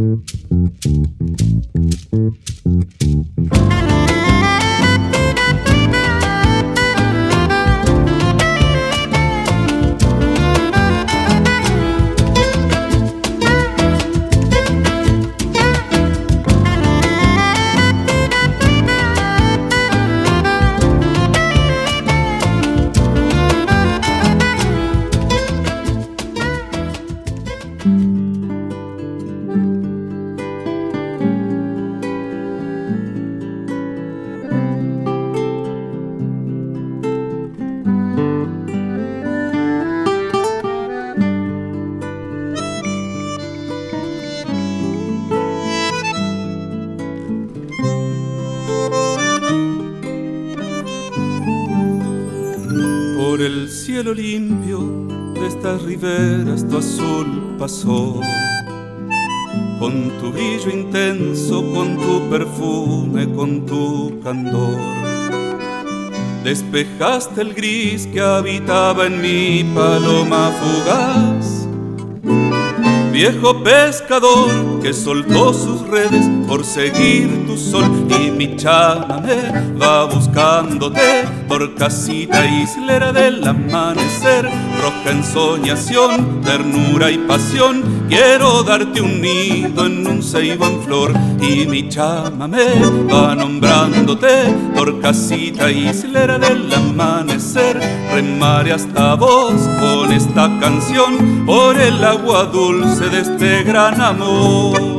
Mm-hmm. Despejaste el gris que habitaba en mi paloma fugaz. Viejo pescador que soltó sus redes por seguir tu sol y mi chamamé va buscándote por casita islera del amanecer, roja ensoñación, ternura y pasión, quiero darte un nido en un ceibo en flor y mi chamamé va nombrándote por casita islera del amanecer, remare hasta vos con esta canción por el agua dulce de este gran amor.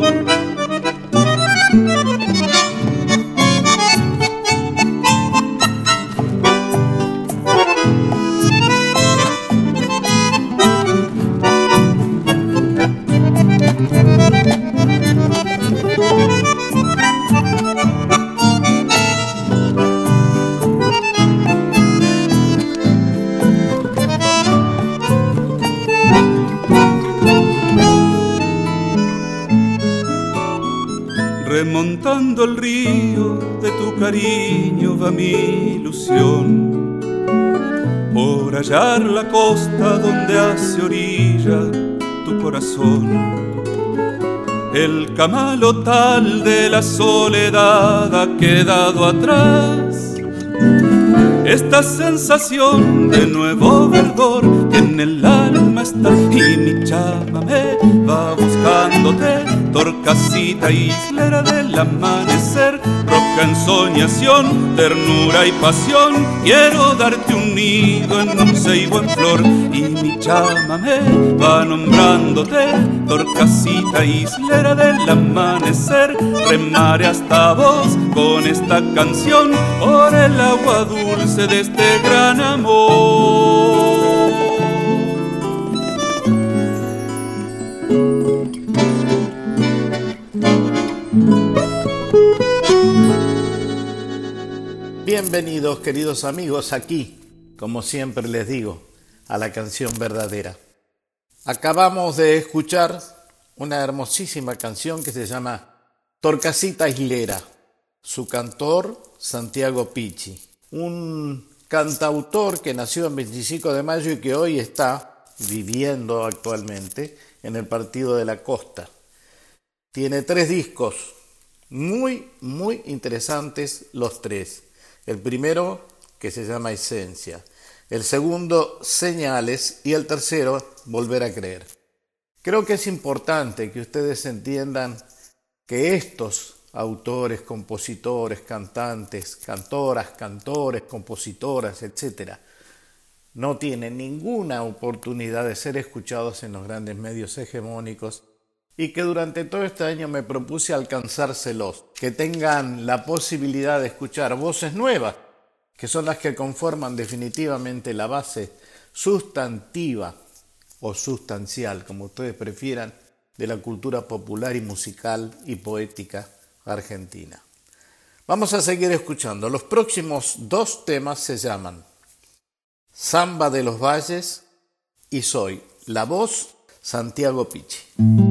El río de tu cariño va mi ilusión. Por hallar la costa donde hace orilla tu corazón. El camalotal de la soledad ha quedado atrás. Esta sensación de nuevo verdor en el alma está y mi chamamé va buscándote torcasita islera del amanecer, roja ensoñación, ternura y pasión, quiero darte un nido en un ceibo en flor y mi chamamé va nombrándote, torcasita islera del amanecer, remare hasta vos con esta canción por el agua dulce de este gran amor. Bienvenidos queridos amigos aquí, como siempre les digo, a la canción verdadera. Acabamos de escuchar una hermosísima canción que se llama Torcasita Islera, su cantor Santiago Pichi, un cantautor que nació el 25 de mayo y que hoy está viviendo actualmente en el Partido de la Costa. Tiene tres discos, muy, muy interesantes los tres. El primero, que se llama Esencia. El segundo, Señales. Y el tercero, Volver a creer. Creo que es importante que ustedes entiendan que estos autores, compositores, cantantes, cantoras, cantores, compositoras, etc., no tienen ninguna oportunidad de ser escuchados en los grandes medios hegemónicos y que durante todo este año me propuse alcanzárselos, que tengan la posibilidad de escuchar voces nuevas, que son las que conforman definitivamente la base sustantiva o sustancial, como ustedes prefieran, de la cultura popular y musical y poética argentina. Vamos a seguir escuchando. Los próximos dos temas se llaman Samba de los Valles y Soy la voz Santiago Pichi.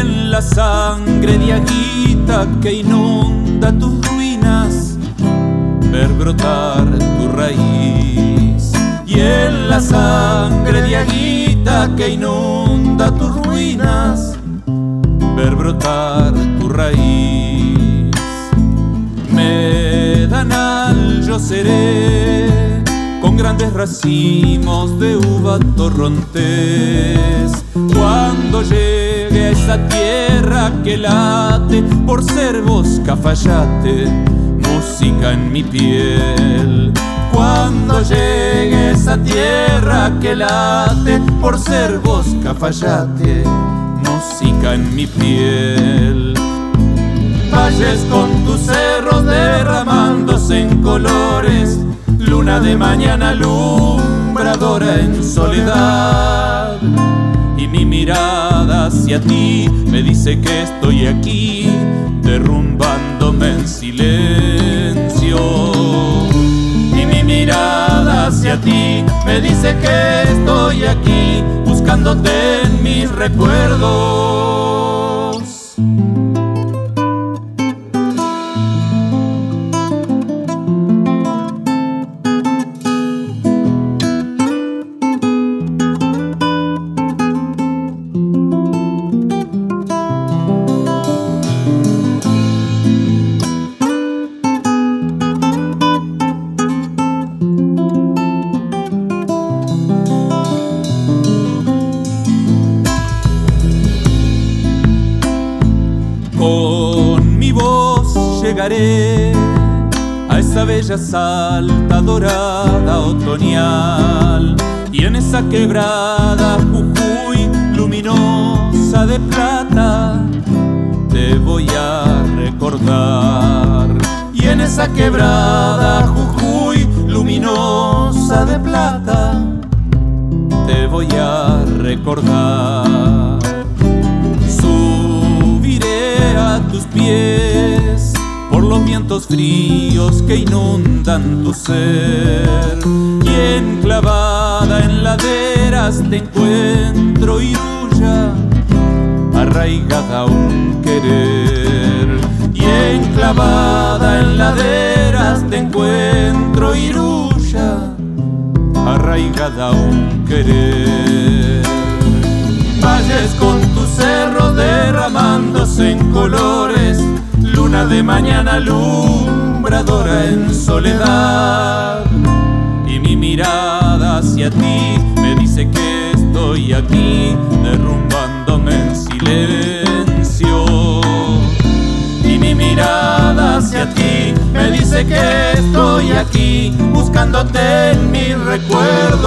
En la sangre de aguita que inunda tus ruinas, ver brotar tu raíz. Y en la sangre de aguita que inunda tus ruinas, ver brotar tu raíz. Medanal yo seré con grandes racimos de uva torrontés. Cuando llegue esa tierra que late por ser vos cafayate, música en mi piel. Cuando llegue esa tierra que late por ser vos cafayate, música en mi piel. Valles con tus cerros derramándose en colores, luna de mañana alumbradora en soledad. Hacia ti me dice que estoy aquí, derrumbándome en silencio. Y mi mirada hacia ti me dice que estoy aquí, buscándote en mis recuerdos. Mi voz llegaré a esa bella salta dorada otoñal. Y en esa quebrada Jujuy luminosa de plata te voy a recordar. Y en esa quebrada Jujuy luminosa de plata te voy a recordar los vientos fríos que inundan tu ser. Y enclavada en laderas te encuentro iruya arraigada a un querer. Y enclavada en laderas te encuentro iruya arraigada a un querer. Valles con tus cerros derramándose en colores, de mañana alumbradora en soledad. Y mi mirada hacia ti me dice que estoy aquí, derrumbándome en silencio. Y mi mirada hacia ti me dice que estoy aquí, buscándote en mis recuerdos.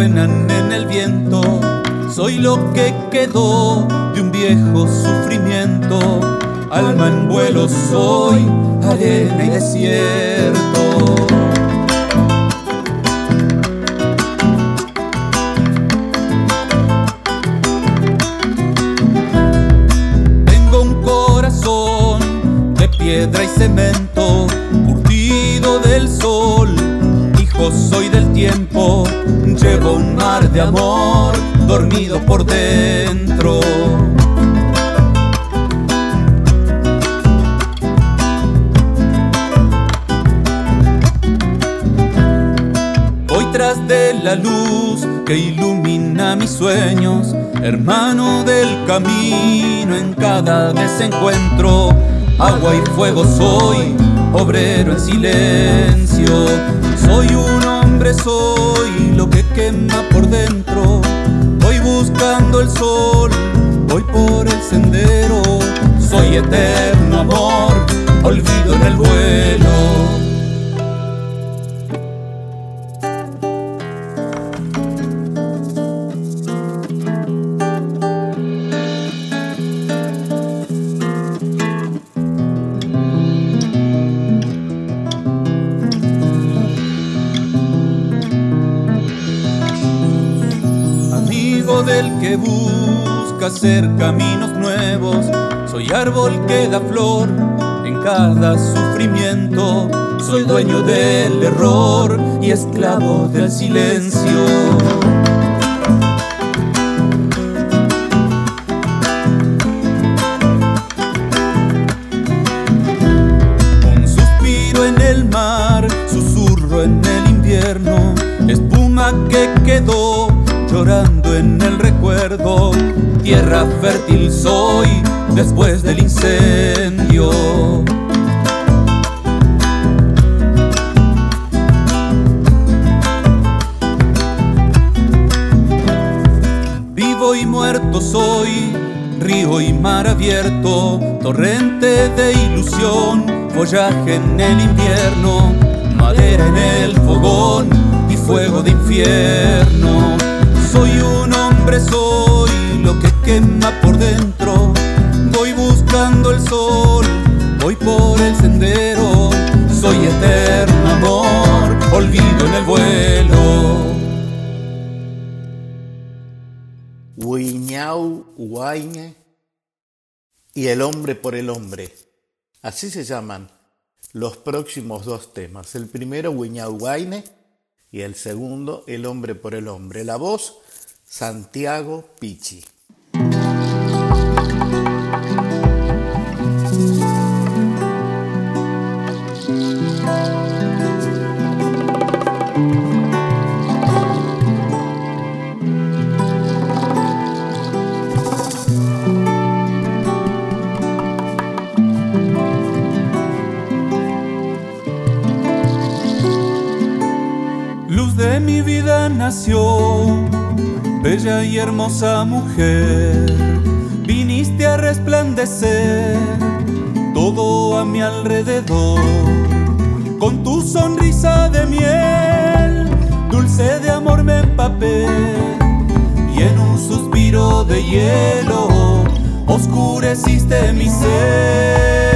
Suenan en el viento. Soy lo que quedó de un viejo sufrimiento. Alma en vuelo soy, arena y desierto. Tengo un corazón de piedra y cemento, curtido del sol, hijo soy del tiempo, llevo un mar de amor dormido por dentro. Voy tras de la luz que ilumina mis sueños, hermano del camino en cada desencuentro. Agua y fuego soy, obrero en silencio. Soy un hombre, soy Voy buscando el sol, voy por el sendero. Soy eterno amor, olvido en el vuelo. Caminos nuevos. Soy árbol que da flor en cada sufrimiento. Soy dueño del error y esclavo del silencio. Tierra fértil soy después del incendio. Vivo y muerto soy, río y mar abierto, torrente de ilusión, follaje en el invierno, madera en el fogón y fuego de infierno. Soy un hombre, soy lo que quema por dentro. Voy buscando el sol, voy por el sendero. Soy eterno amor, olvido en el vuelo. Huiñau Huayne y El hombre por el hombre. Así se llaman los próximos dos temas. El primero, Huiñau Huayne, y el segundo, El hombre por el hombre. La voz, Santiago Pichi. De mi vida nació, bella y hermosa mujer, viniste a resplandecer todo a mi alrededor, con tu sonrisa de miel, dulce de amor me empapé, y en un suspiro de hielo oscureciste mi ser.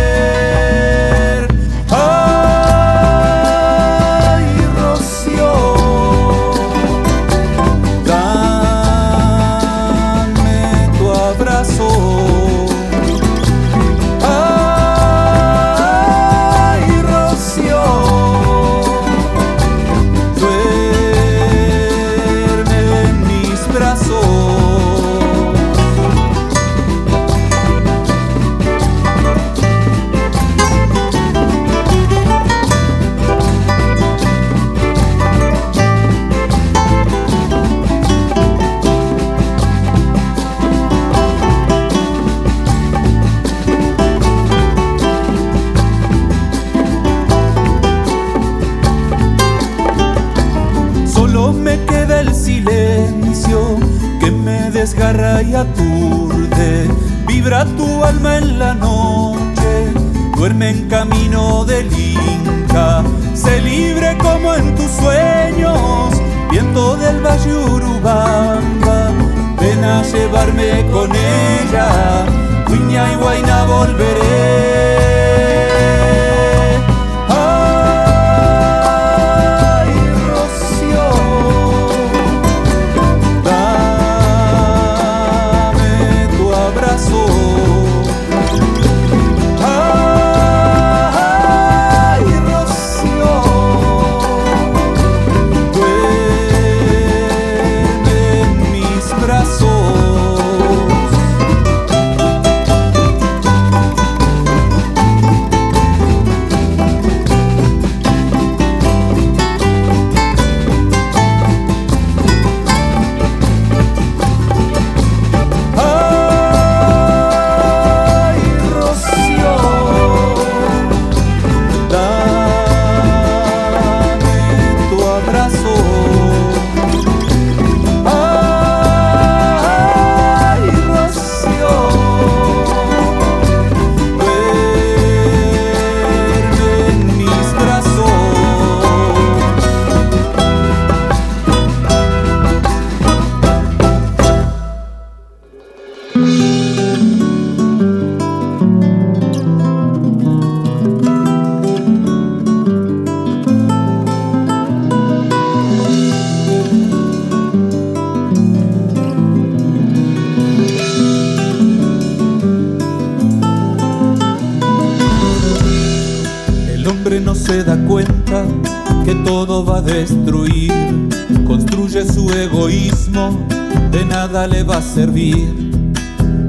Va a servir.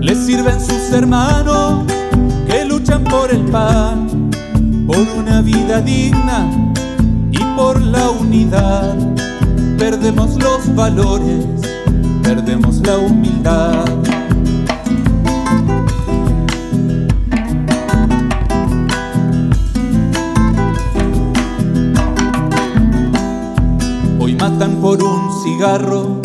Le sirven sus hermanos que luchan por el pan, por una vida digna y por la unidad. Perdemos los valores, perdemos la humildad. matan por un cigarro,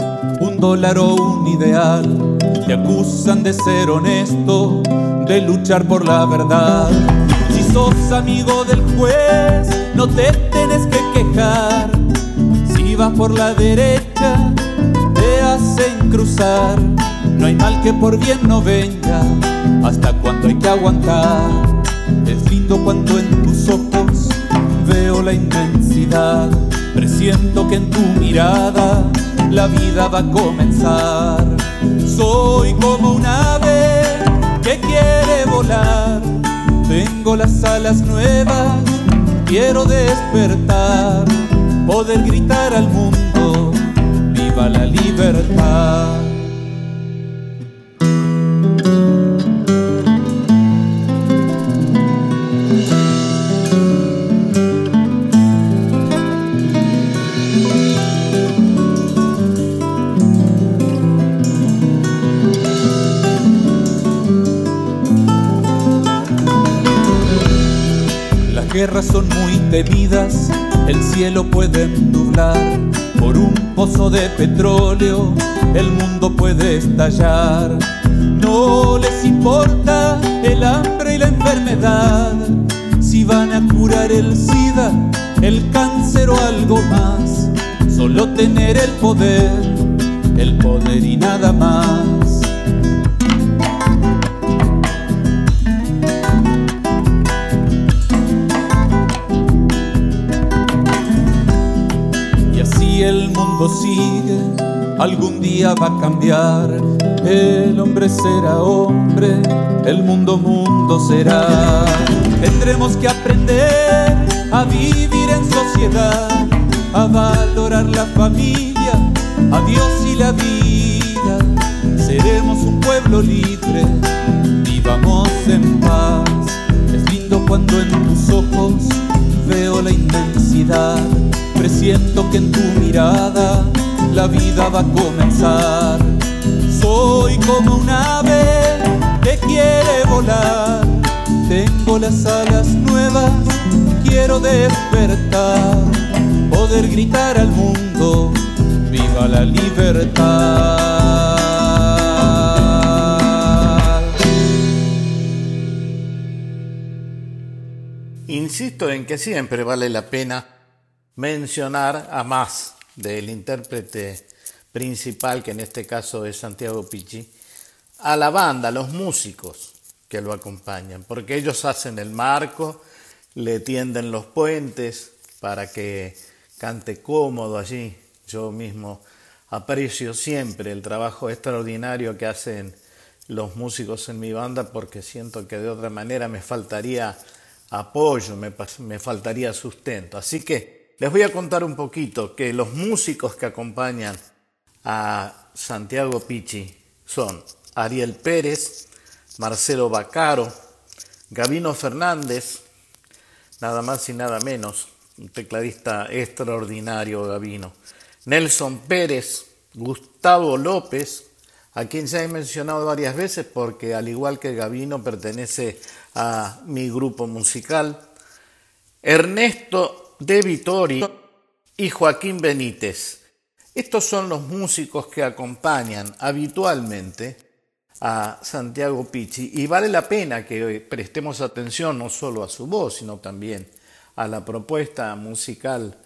dólar o un ideal. Te acusan de ser honesto, de luchar por la verdad. Si sos amigo del juez, no te tienes que quejar. Si vas por la derecha, te hacen cruzar. No hay mal que por bien no venga, hasta cuando hay que aguantar. Es lindo cuando en tus ojos veo la inmensidad Presiento que en tu mirada la vida va a comenzar. Soy como un ave que quiere volar. Tengo las alas nuevas, quiero despertar. Poder gritar al mundo, viva la libertad. Son muy temidas, el cielo puede nublar. Por un pozo de petróleo, el mundo puede estallar. No les importa el hambre y la enfermedad, si van a curar el SIDA, el cáncer o algo más. Solo tener el poder, el poder y nada más. Sigue, algún día va a cambiar. El hombre será hombre, el mundo mundo será. Tendremos que aprender a vivir en sociedad, a valorar la familia, a Dios y la vida. Seremos un pueblo libre, vivamos en paz. Es lindo cuando en tus ojos veo la inmensidad Presiento que en tu mirada la vida va a comenzar. Soy como un ave que quiere volar. Tengo las alas nuevas, quiero despertar. Poder gritar al mundo, viva la libertad. Insisto en que siempre vale la pena mencionar a más del intérprete principal, que en este caso es Santiago Pichi, a la banda, a los músicos que lo acompañan, porque ellos hacen el marco, le tienden los puentes para que cante cómodo allí. Yo mismo aprecio siempre el trabajo extraordinario que hacen los músicos en mi banda porque siento que de otra manera me faltaría apoyo, me, me faltaría sustento. Así que les voy a contar un poquito que los músicos que acompañan a Santiago Pichi son Ariel Pérez, Marcelo Bacaro, Gabino Fernández, nada más y nada menos, un tecladista extraordinario Gabino, Nelson Pérez, Gustavo López, a quien ya he mencionado varias veces porque al igual que Gabino pertenece a mi grupo musical, Ernesto de Vittorio y Joaquín Benítez. Estos son los músicos que acompañan habitualmente a Santiago Pichi y vale la pena que prestemos atención no solo a su voz, sino también a la propuesta musical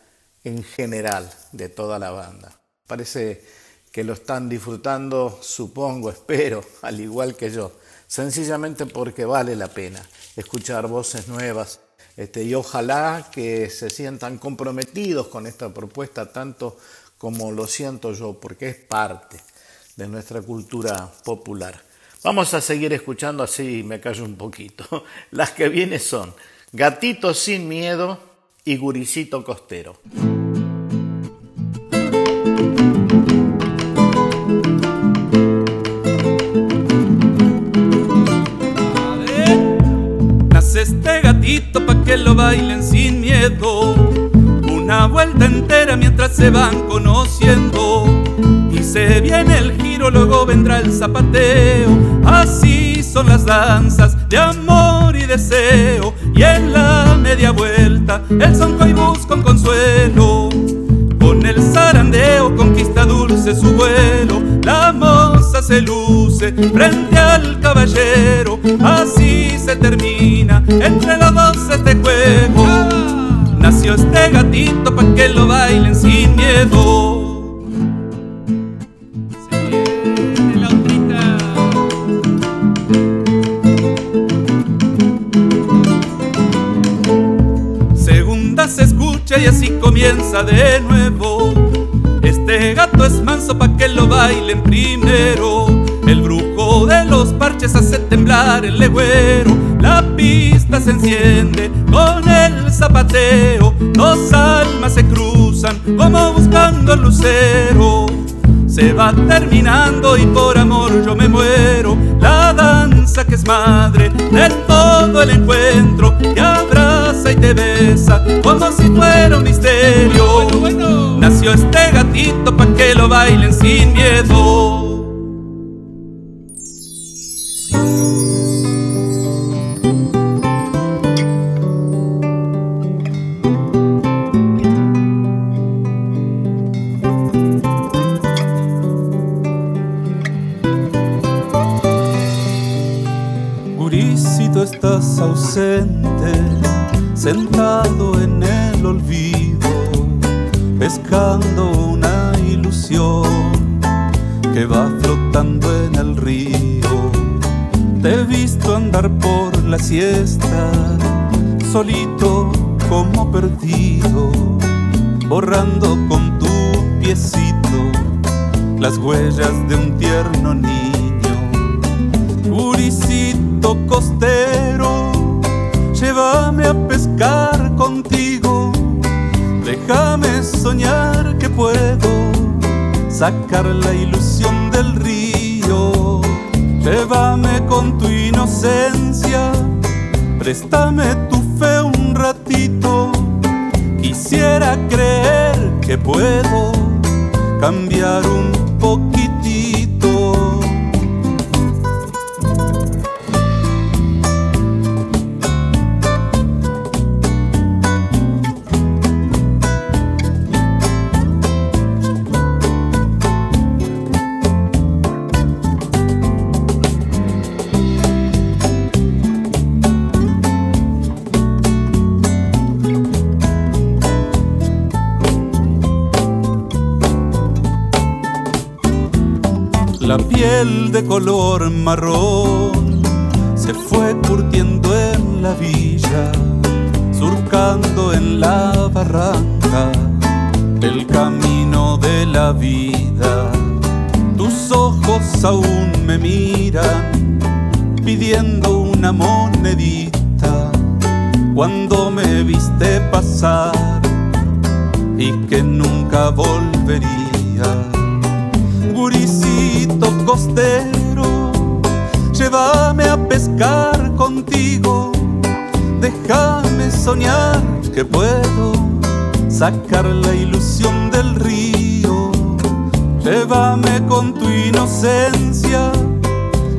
en general de toda la banda. Parece que lo están disfrutando, supongo, espero, al igual que yo, sencillamente porque vale la pena escuchar voces nuevas, este, y ojalá que se sientan comprometidos con esta propuesta tanto como lo siento yo, porque es parte de nuestra cultura popular. Vamos a seguir escuchando así, me callo un poquito. Las que vienen son Gatito sin miedo y Guricito costero. Gatito pa' que lo bailen sin miedo. Una vuelta entera mientras se van conociendo. Y se viene el giro, luego vendrá el zapateo. Así son las danzas de amor y deseo. Y en la media vuelta, el son y busca un consuelo. Con el zarandeo conquista dulce su vuelo. La moza se luce frente al caballero. Así se termina entre los dos este juego. Nació este gatito pa' que lo bailen sin miedo. Se escucha y así comienza de nuevo. Este gato es manso pa' que lo bailen primero. El brujo de los parches hace temblar el legüero. La pista se enciende con el zapateo. Dos almas se cruzan como buscando el lucero. Se va terminando y por amor yo me muero. La danza que es madre de todo el encuentro. Te abraza y te besa como si fuera un misterio. Nació este gatito pa' que lo bailen sin miedo. Por Quisiera creer que puedo cambiar un poquitito. De color marrón se fue curtiendo en la villa, surcando en la barranca el camino de la vida. Tus ojos aún me miran pidiendo una monedita cuando me viste pasar y que nunca volvería costero, llévame a pescar contigo, déjame soñar que puedo sacar la ilusión del río, llévame con tu inocencia,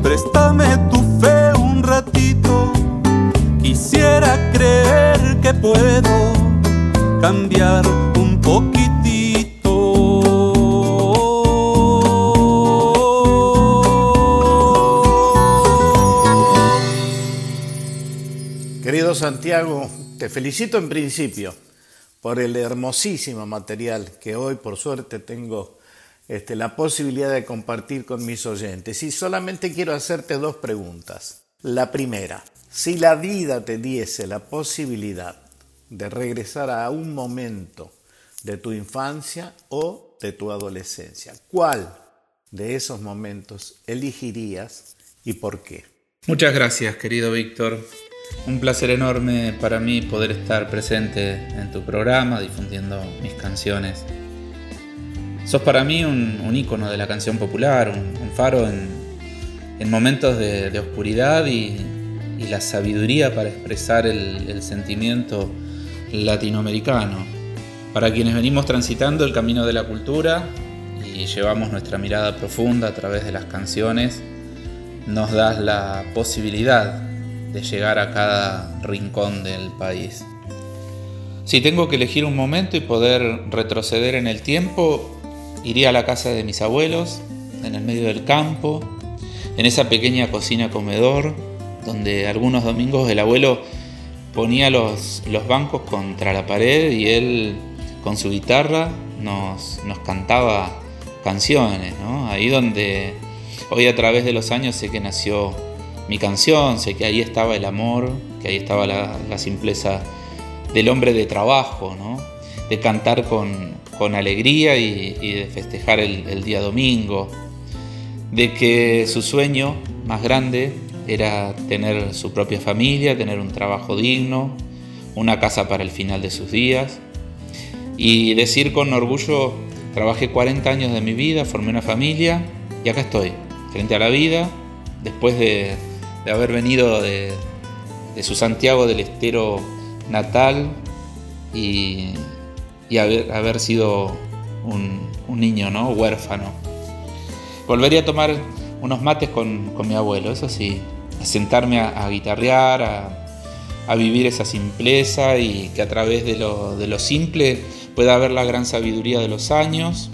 préstame tu fe un ratito, quisiera creer que puedo cambiar Santiago, te felicito en principio por el hermosísimo material que hoy por suerte tengo este, la posibilidad de compartir con mis oyentes. Y solamente quiero hacerte dos preguntas. La primera, si la vida te diese la posibilidad de regresar a un momento de tu infancia o de tu adolescencia, ¿cuál de esos momentos elegirías y por qué? Muchas gracias, querido Víctor. Un placer enorme para mí poder estar presente en tu programa, difundiendo mis canciones. Sos para mí un, un ícono de la canción popular, un, faro en, momentos de, oscuridad y, la sabiduría para expresar el sentimiento latinoamericano. Para quienes venimos transitando el camino de la cultura y llevamos nuestra mirada profunda a través de las canciones, nos das la posibilidad de llegar a cada rincón del país. Si tengo que elegir un momento y poder retroceder en el tiempo, iría a la casa de mis abuelos, en el medio del campo, en esa pequeña cocina comedor, donde algunos domingos el abuelo ponía los, los bancos contra la pared y él con su guitarra nos, nos cantaba canciones, ahí donde hoy a través de los años sé que nació mi canción, sé que ahí estaba el amor, que ahí estaba la, simpleza del hombre de trabajo, ¿no? de cantar con, alegría y, de festejar el, día domingo, de que su sueño más grande era tener su propia familia, tener un trabajo digno, una casa para el final de sus días y decir con orgullo, trabajé 40 años de mi vida, formé una familia y acá estoy, frente a la vida, después de de haber venido de, su Santiago del Estero natal y, haber, sido un, niño ¿no? huérfano. Volvería a tomar unos mates con, mi abuelo, eso sí, a sentarme a, guitarrear, a, vivir esa simpleza y que a través de lo, de lo simple pueda haber la gran sabiduría de los años,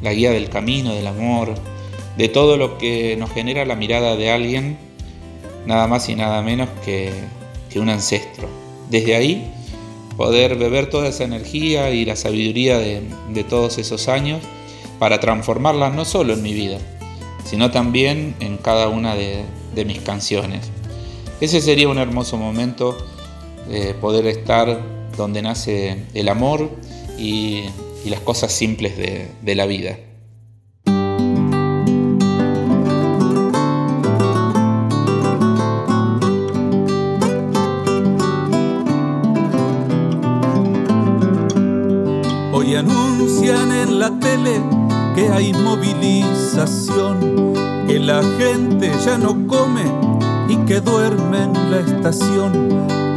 la guía del camino, del amor, de todo lo que nos genera la mirada de alguien nada más y nada menos que, un ancestro. Desde ahí poder beber toda esa energía y la sabiduría de, todos esos años para transformarla no solo en mi vida, sino también en cada una de, mis canciones. Ese sería un hermoso momento de poder estar donde nace el amor y, las cosas simples de la vida. Que hay movilización, que la gente ya no come y que duerme en la estación,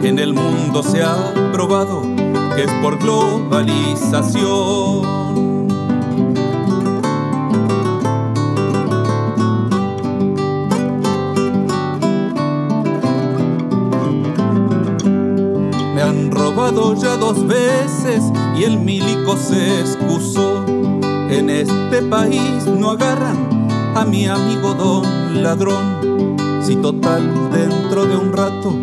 que en el mundo se ha probado que es por globalización. Me han robado ya dos veces y el milico se excusó. En este país no agarran a mi amigo don ladrón. Si total dentro de un rato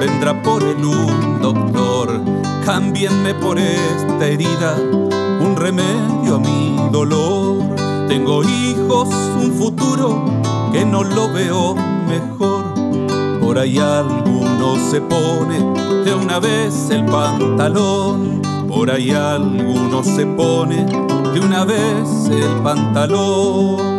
vendrá por él un doctor, cámbienme por esta herida un remedio a mi dolor. Tengo hijos, un futuro que no lo veo mejor. Por ahí alguno se pone de una vez el pantalón por ahí alguno se pone de una vez el pantalón.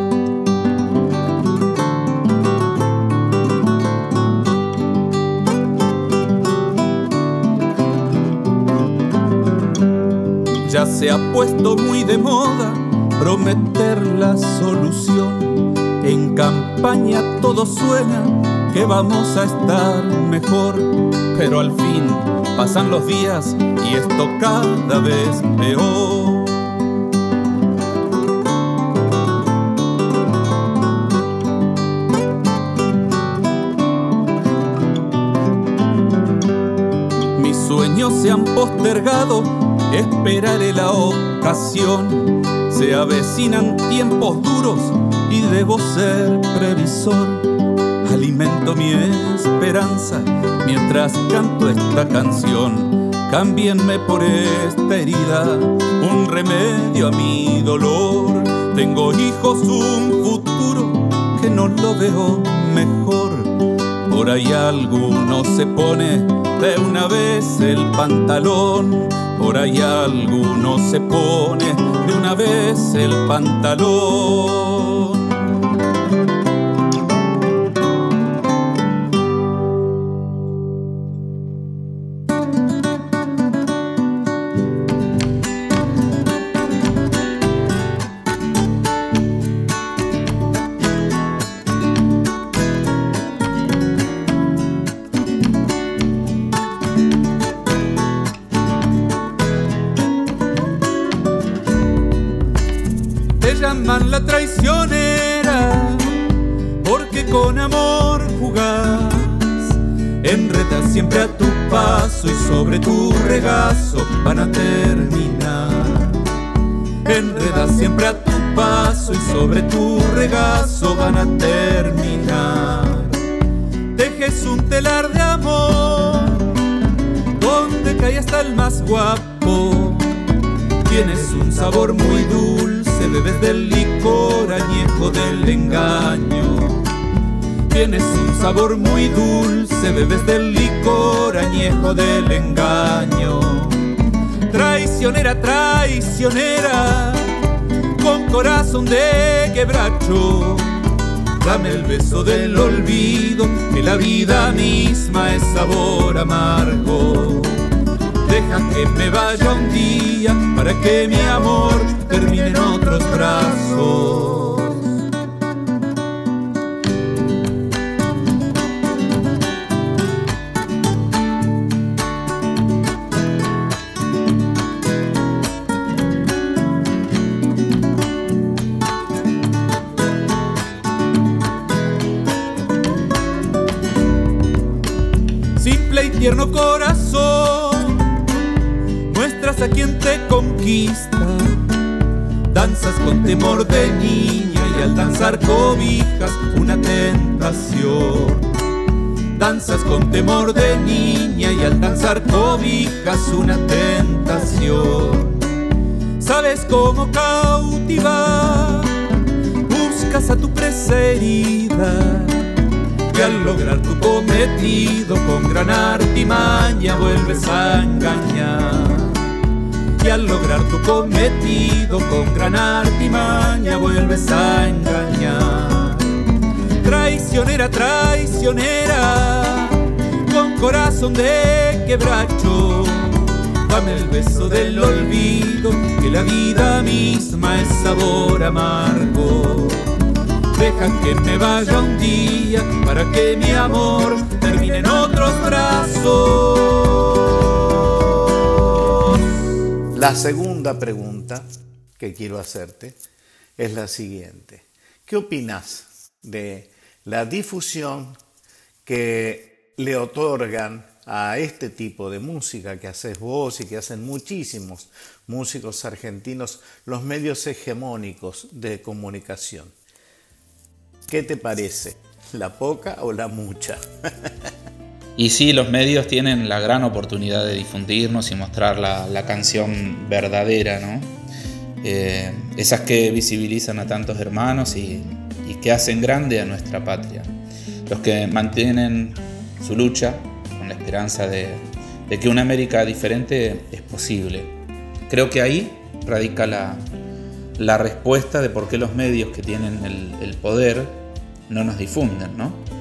Ya se ha puesto muy de moda prometer la solución. En campaña todo suena que vamos a estar mejor, pero al fin pasan los días y esto cada vez peor. Se han postergado, esperaré la ocasión. Se avecinan tiempos duros y debo ser previsor alimento mi esperanza mientras canto esta canción. Cámbienme por esta herida un remedio a mi dolor. Tengo hijos, un futuro que no lo veo mejor. Por ahí alguno se pone de una vez el pantalón. Por ahí alguno se pone de una vez el pantalón. Siempre a tu paso y sobre tu regazo van a terminar. Enredas siempre a tu paso y sobre tu regazo van a terminar. Tejes un telar de amor donde cae hasta el más guapo. Tienes un sabor muy dulce, bebes del licor añejo del engaño. Tienes un sabor muy dulce, bebes del licor añejo del engaño. Traicionera, traicionera, con corazón de quebracho. Dame el beso del olvido, que la vida misma es sabor amargo. Deja que me vaya un día para que mi amor termine en otros brazos. A quien te conquista. Danzas con temor de niña y al danzar cobijas una tentación. Danzas con temor de niña y al danzar cobijas una tentación. Sabes cómo cautivar, buscas a tu preserida y al lograr tu cometido con gran artimaña vuelves a engañar. Y al lograr tu cometido con gran artimaña vuelves a engañar. Traicionera, traicionera, con corazón de quebracho. Dame el beso del olvido, que la vida misma es sabor amargo Deja que me vaya un día para que mi amor termine en otros brazos. La segunda pregunta que quiero hacerte es la siguiente. ¿Qué opinas de la difusión que le otorgan a este tipo de música que haces vos y que hacen muchísimos músicos argentinos los medios hegemónicos de comunicación? ¿Qué te parece? ¿La poca o la mucha? y sí, los medios tienen la gran oportunidad de difundirnos y mostrar la, canción verdadera, ¿no? Eh, esas que visibilizan a tantos hermanos y, que hacen grande a nuestra patria. Los que mantienen su lucha con la esperanza de, que una América diferente es posible. Creo que ahí radica la, respuesta de por qué los medios que tienen el poder no nos difunden, ¿no?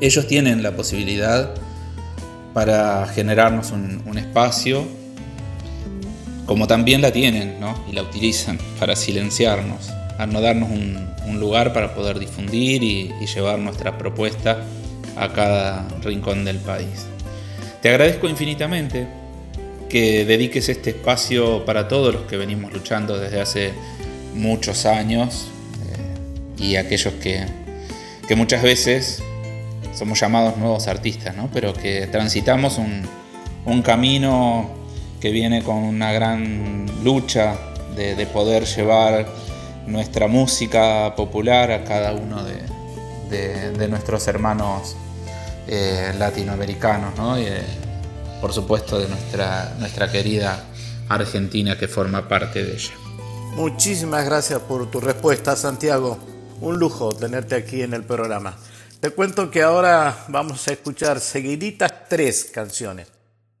Ellos tienen la posibilidad para generarnos un, espacio, como también la tienen, ¿no? Y la utilizan para silenciarnos, a no darnos un, lugar para poder difundir y, llevar nuestra propuesta a cada rincón del país. Te agradezco infinitamente que dediques este espacio para todos los que venimos luchando desde hace muchos años eh, y aquellos que, que muchas veces somos llamados nuevos artistas, ¿no? pero que transitamos un, camino que viene con una gran lucha de, poder llevar nuestra música popular a cada uno de, nuestros hermanos eh, latinoamericanos ¿no? y eh, por supuesto de nuestra, nuestra querida Argentina que forma parte de ella. Muchísimas gracias por tu respuesta, Santiago un lujo tenerte aquí en el programa. Te cuento que ahora vamos a escuchar seguiditas tres canciones,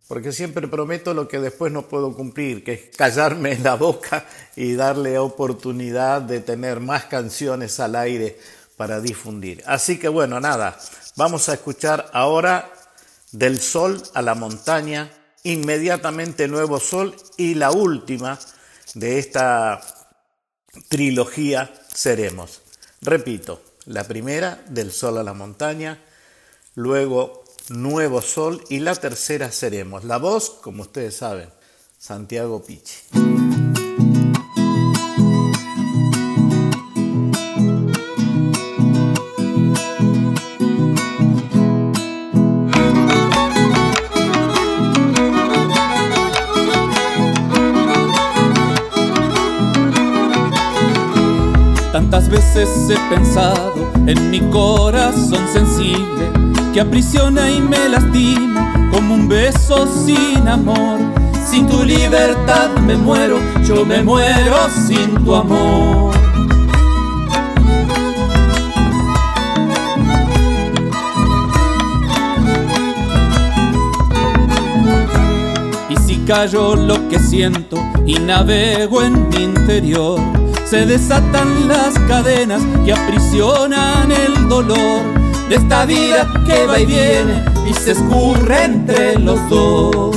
porque siempre prometo lo que después no puedo cumplir, que es callarme la boca y darle oportunidad de tener más canciones al aire para difundir. Así que bueno, nada, vamos a escuchar ahora Del Sol a la Montaña, inmediatamente Nuevo Sol y la última de esta trilogía Seremos. Repito, la primera del sol a la montaña, luego nuevo sol y la tercera seremos. La voz, como ustedes saben, Santiago Pichi. Veces he pensado en mi corazón sensible que aprisiona y me lastima como un beso sin amor. Sin tu libertad me muero, yo me muero sin tu amor. Y si callo lo que siento y navego en mi interior, se desatan las cadenas que aprisionan el dolor de esta vida que va y viene y se escurre entre los dos.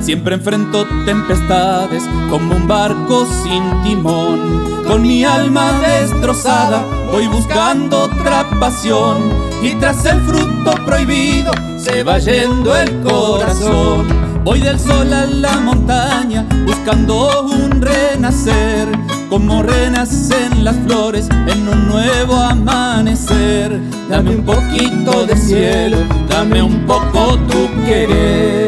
Siempre enfrento tempestades como un barco sin timón. Con mi alma destrozada voy buscando otra pasión. Y tras el fruto prohibido se va yendo el corazón. Voy del sol a la montaña buscando un renacer. Como renacen las flores en un nuevo amanecer. Dame un poquito de cielo, dame un poco tu querer.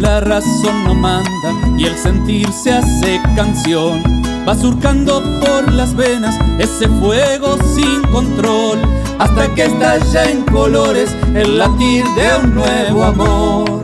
La razón no manda y el sentir se hace canción, va surcando por las venas ese fuego sin control, hasta que estalla en colores el latir de un nuevo amor.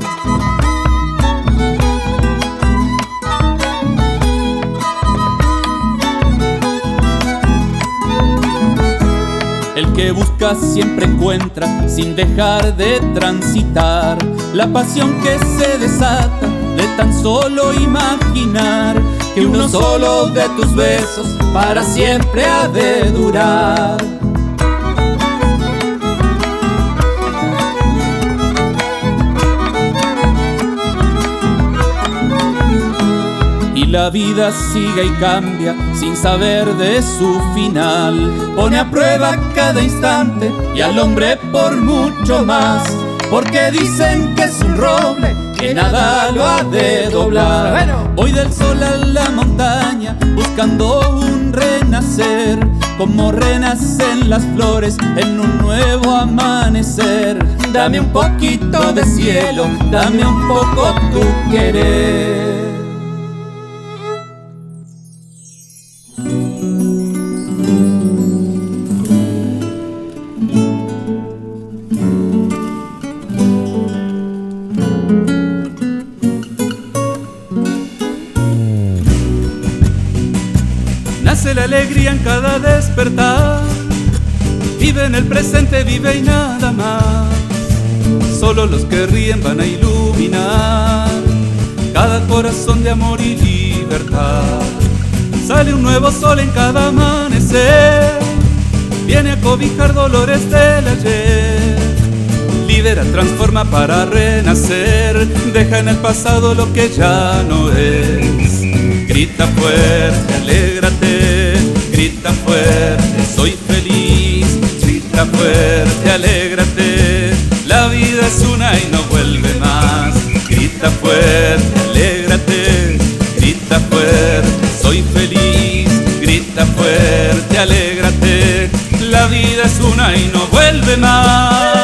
Que busca siempre encuentra sin dejar de transitar la pasión que se desata de tan solo imaginar que uno solo de tus besos para siempre ha de durar. Y la vida sigue y cambia sin saber de su final. Pone a prueba cada instante y al hombre por mucho más. Porque dicen que es un roble que nada lo ha de doblar. Voy del sol a la montaña buscando un renacer. Como renacen las flores en un nuevo amanecer. Dame un poquito de cielo, dame un poco tu querer. En cada despertar. Vive en el presente, vive y nada más. Solo los que ríen van a iluminar cada corazón de amor y libertad. Sale un nuevo sol en cada amanecer. Viene a cobijar dolores del ayer. Libera, transforma para renacer. Deja en el pasado lo que ya no es. Grita fuerte, alégrate, grita fuerte, soy feliz. Grita fuerte, alégrate, la vida es una y no vuelve más. Grita fuerte, alégrate, grita fuerte, soy feliz. Grita fuerte, alégrate, la vida es una y no vuelve más.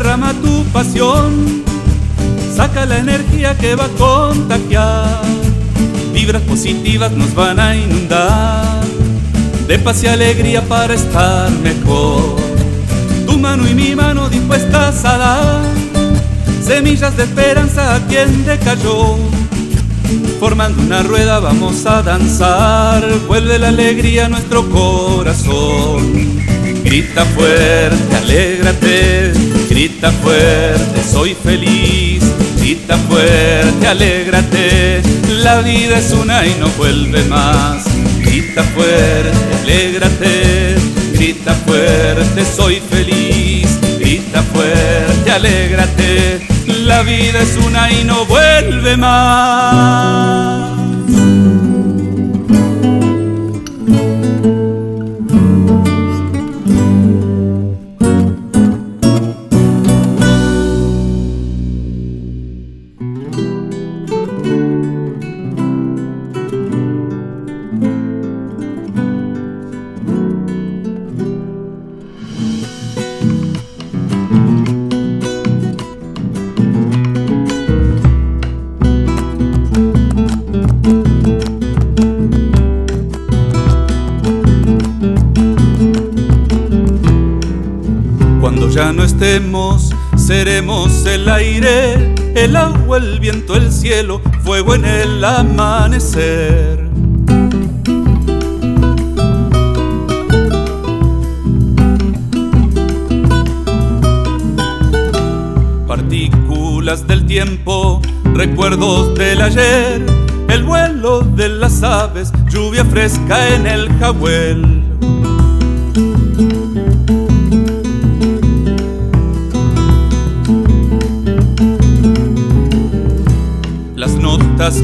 Derrama tu pasión, saca la energía que va a contagiar. Vibras positivas nos van a inundar, de paz y alegría para estar mejor. Tu mano y mi mano dispuestas a dar semillas de esperanza a quien decayó. Formando una rueda vamos a danzar, vuelve la alegría a nuestro corazón. Grita fuerte, alégrate, grita fuerte, soy feliz. Grita fuerte, alégrate, la vida es una y no vuelve más. Grita fuerte, alégrate, Grita fuerte, soy feliz. Grita fuerte, alégrate. La vida es una y no vuelve más. El agua, el viento, el cielo, fuego en el amanecer. Partículas del tiempo, recuerdos del ayer, el vuelo de las aves, lluvia fresca en el jahuel.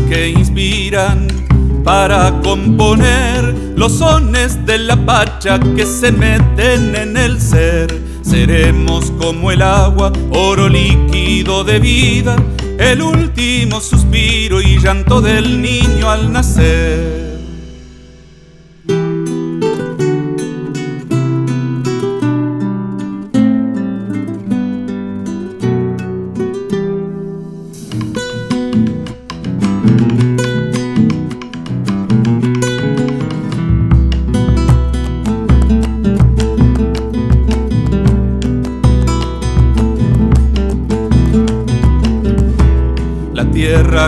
Que inspiran para componer los sones de la pacha que se meten en el ser. Seremos como el agua, oro líquido de vida, el último suspiro y llanto del niño al nacer.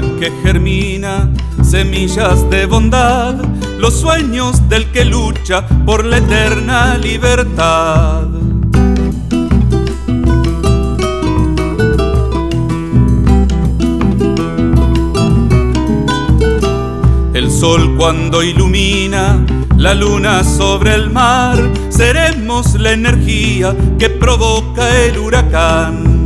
Que germina semillas de bondad, los sueños del que lucha por la eterna libertad. El sol cuando ilumina la luna sobre el mar, seremos la energía que provoca el huracán.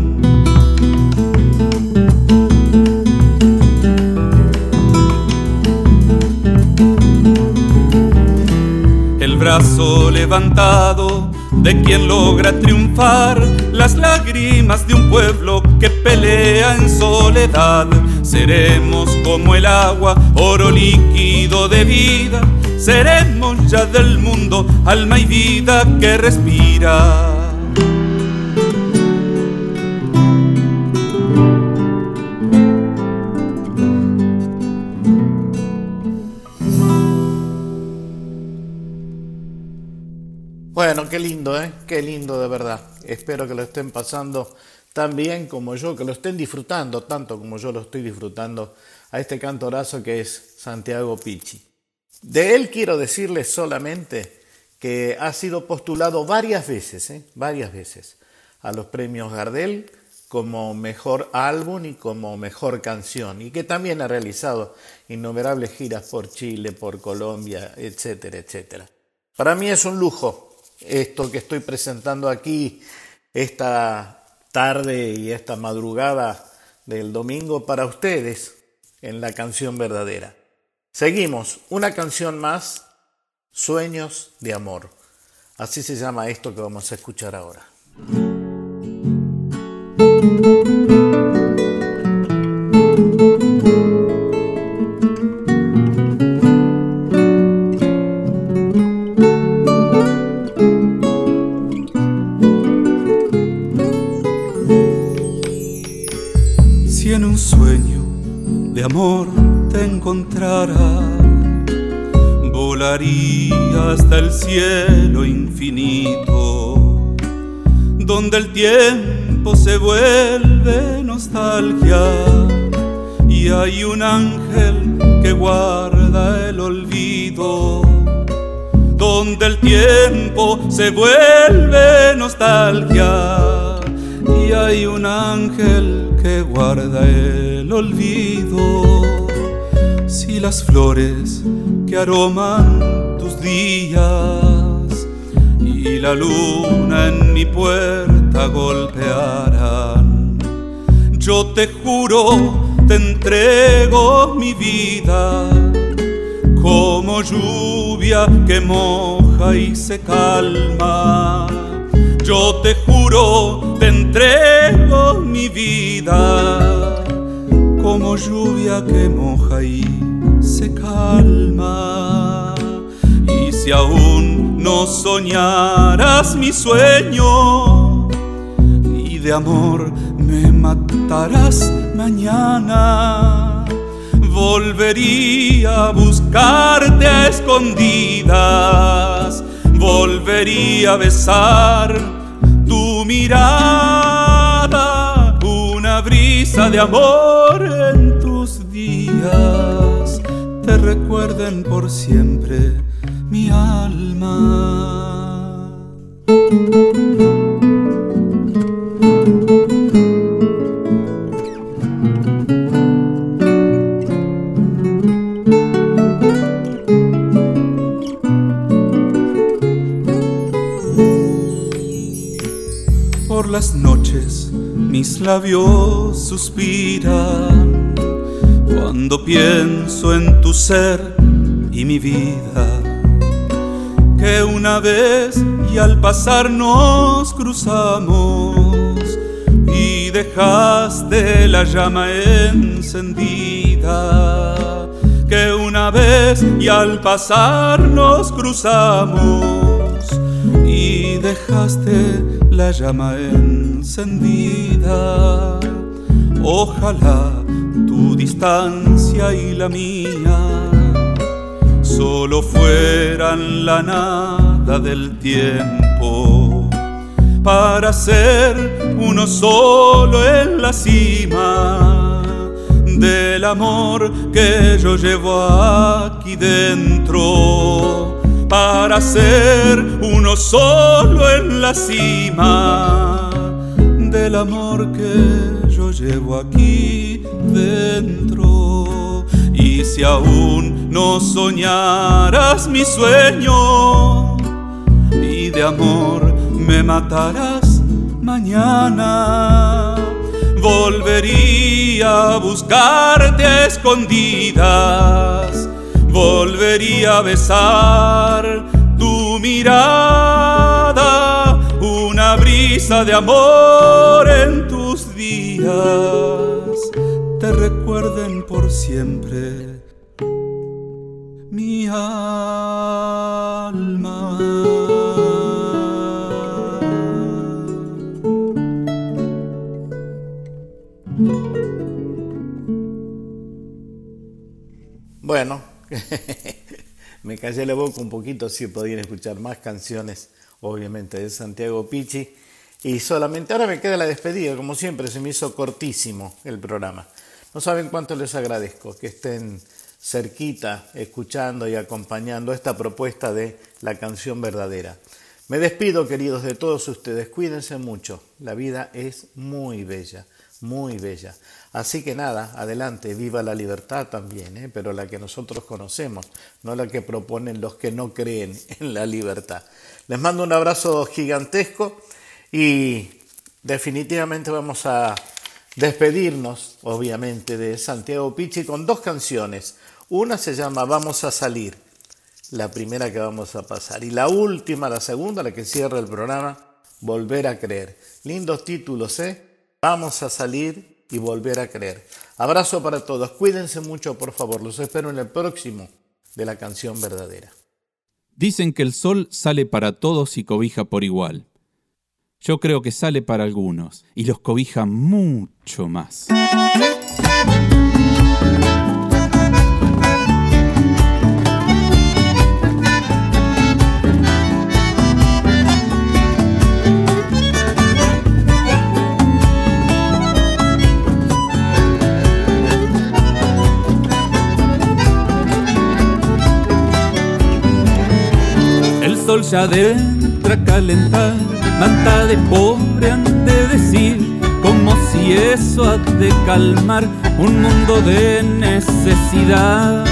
Levantado de quien logra triunfar las lágrimas de un pueblo que pelea en soledad. Seremos como el agua, oro líquido de vida. Seremos ya del mundo, alma y vida que respira. Qué lindo, ¿eh? Qué lindo de verdad. Espero que lo estén pasando tan bien como yo, que lo estén disfrutando tanto como yo lo estoy disfrutando a este cantorazo que es Santiago Pichi. De él quiero decirles solamente que ha sido postulado varias veces, ¿eh? varias veces, a los premios Gardel como mejor álbum y como mejor canción, y que también ha realizado innumerables giras por Chile, por Colombia, etcétera, etcétera. Para mí es un lujo esto que estoy presentando aquí esta tarde y esta madrugada del domingo para ustedes en la canción verdadera. Seguimos, una canción más, Sueños de Amor. Así se llama esto que vamos a escuchar ahora. Cielo infinito, donde el tiempo se vuelve nostalgia y hay un ángel que guarda el olvido. Donde el tiempo se vuelve nostalgia y hay un ángel que guarda el olvido. Las flores que aroman tus días y la luna en mi puerta golpearán. Yo te juro, te entrego mi vida como lluvia que moja y se calma. Yo te juro, te entrego mi vida como lluvia que moja y se calma. Y si aún no soñaras mi sueño y de amor me matarás mañana, volvería a buscarte a escondidas, volvería a besar tu mirada, una brisa de amor en tus días, recuerden por siempre mi alma. Por las noches mis labios suspiran cuando pienso en tu ser y mi vida. Que una vez y al pasar nos cruzamos y dejaste la llama encendida. Que una vez y al pasar nos cruzamos y dejaste la llama encendida. Ojalá tu distancia y la mía. Solo fueran la nada del tiempo para ser uno solo en la cima del amor que yo llevo aquí dentro para ser uno solo en la cima del amor que llevo aquí dentro. Y si aún no soñaras mi sueño y de amor me matarás mañana, volvería a buscarte a escondidas volvería a besar tu mirada, una brisa de amor en te recuerden por siempre mi alma. Bueno, me callé la boca un poquito, si podían escuchar más canciones, obviamente, de Santiago Pichi. Y solamente ahora me queda la despedida, como siempre, se me hizo cortísimo el programa. No saben cuánto les agradezco que estén cerquita, escuchando y acompañando esta propuesta de la canción verdadera. Me despido, queridos, de todos ustedes. Cuídense mucho. La vida es muy bella, muy bella. Así que nada, adelante, viva la libertad también, ¿eh? pero la que nosotros conocemos, no la que proponen los que no creen en la libertad. Les mando un abrazo gigantesco y definitivamente vamos a despedirnos, obviamente, de Santiago Pichi con dos canciones. Una se llama Vamos a salir, la primera que vamos a pasar, y la última, la segunda, la que cierra el programa, Volver a creer. Lindos títulos, ¿eh? Vamos a salir y volver a creer. Abrazo para todos, cuídense mucho por favor, los espero en el próximo de la canción verdadera. Dicen que el sol sale para todos y cobija por igual. Yo creo que sale para algunos y los cobija mucho más. El sol ya entra a calentar, manta de pobre han de decir, como si eso ha de calmar un mundo de necesidad.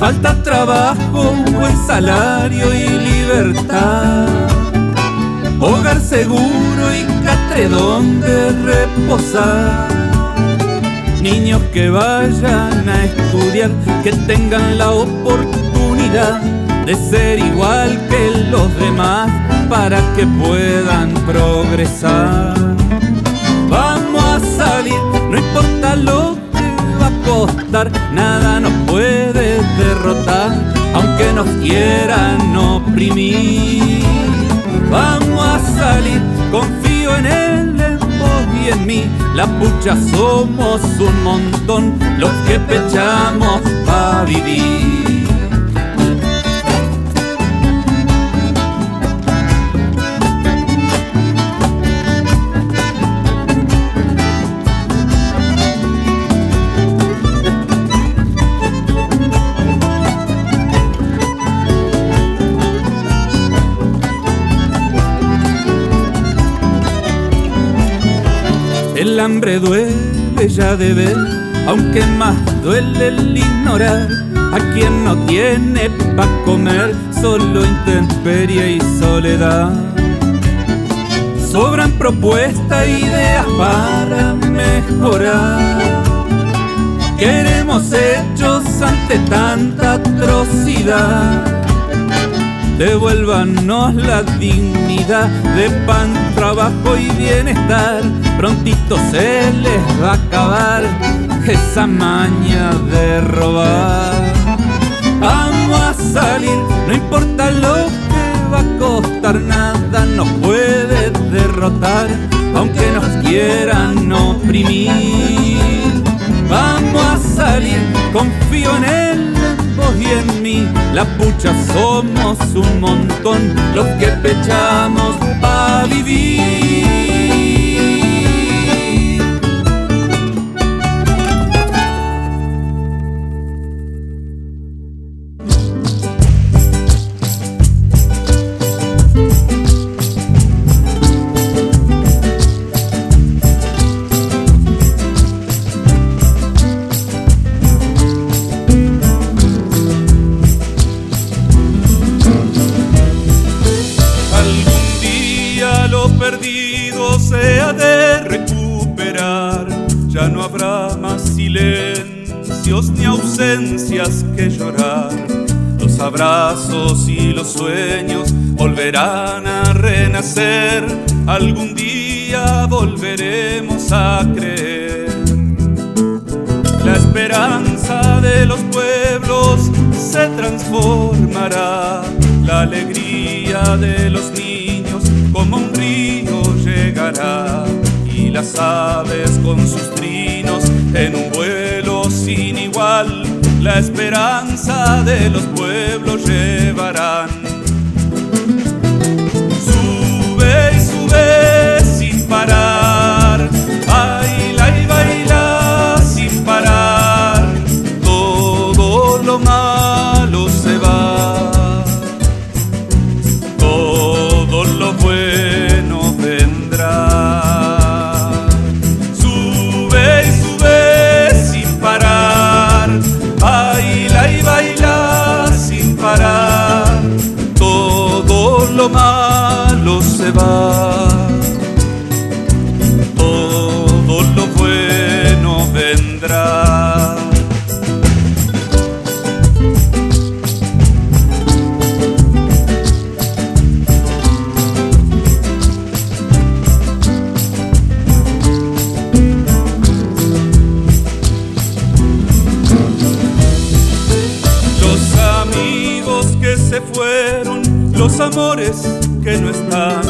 Falta trabajo, buen salario y libertad. Hogar seguro y catre donde reposar. Niños que vayan a estudiar, que tengan la oportunidad de ser igual que los demás para que puedan progresar. Vamos a salir, no importa lo que va a costar, nada nos puede derrotar, aunque nos quieran oprimir. Vamos a salir, confío en él, en vos y en mí. La pucha somos un montón, los que pechamos para vivir. El hambre duele ya de ver, aunque más duele el ignorar. A quien no tiene pa' comer, solo intemperie y soledad. Sobran propuestas, ideas para mejorar. Queremos hechos ante tanta atrocidad devuélvanos la dignidad de pan, trabajo y bienestar. Prontito se les va a acabar esa maña de robar. Vamos a salir, no importa lo que va a costar, nada nos puede derrotar, aunque nos quieran oprimir. Vamos a salir, confío en él y en mí, la pucha somos un montón, los que pechamos a ausencias que llorar. Los abrazos y los sueños volverán a renacer. Algún día volveremos a creer. La esperanza de los pueblos se transformará. La alegría de los niños como un río llegará. Y las aves con sus trinos en un vuelo sin la esperanza de los pueblos llevarán. Amores que no están,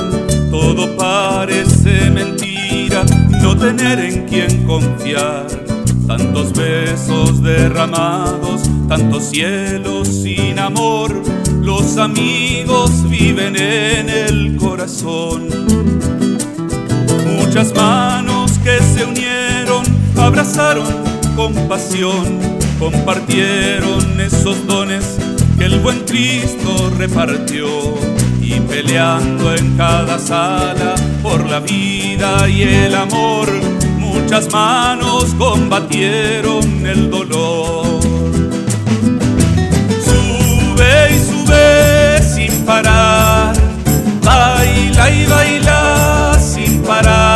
todo parece mentira, no tener en quien confiar. Tantos besos derramados, tantos cielos sin amor, los amigos viven en el corazón. Muchas manos que se unieron, abrazaron con pasión, compartieron esos dones que el buen Cristo repartió peleando en cada sala por la vida y el amor. Muchas manos combatieron el dolor. Sube y sube sin parar, baila y baila sin parar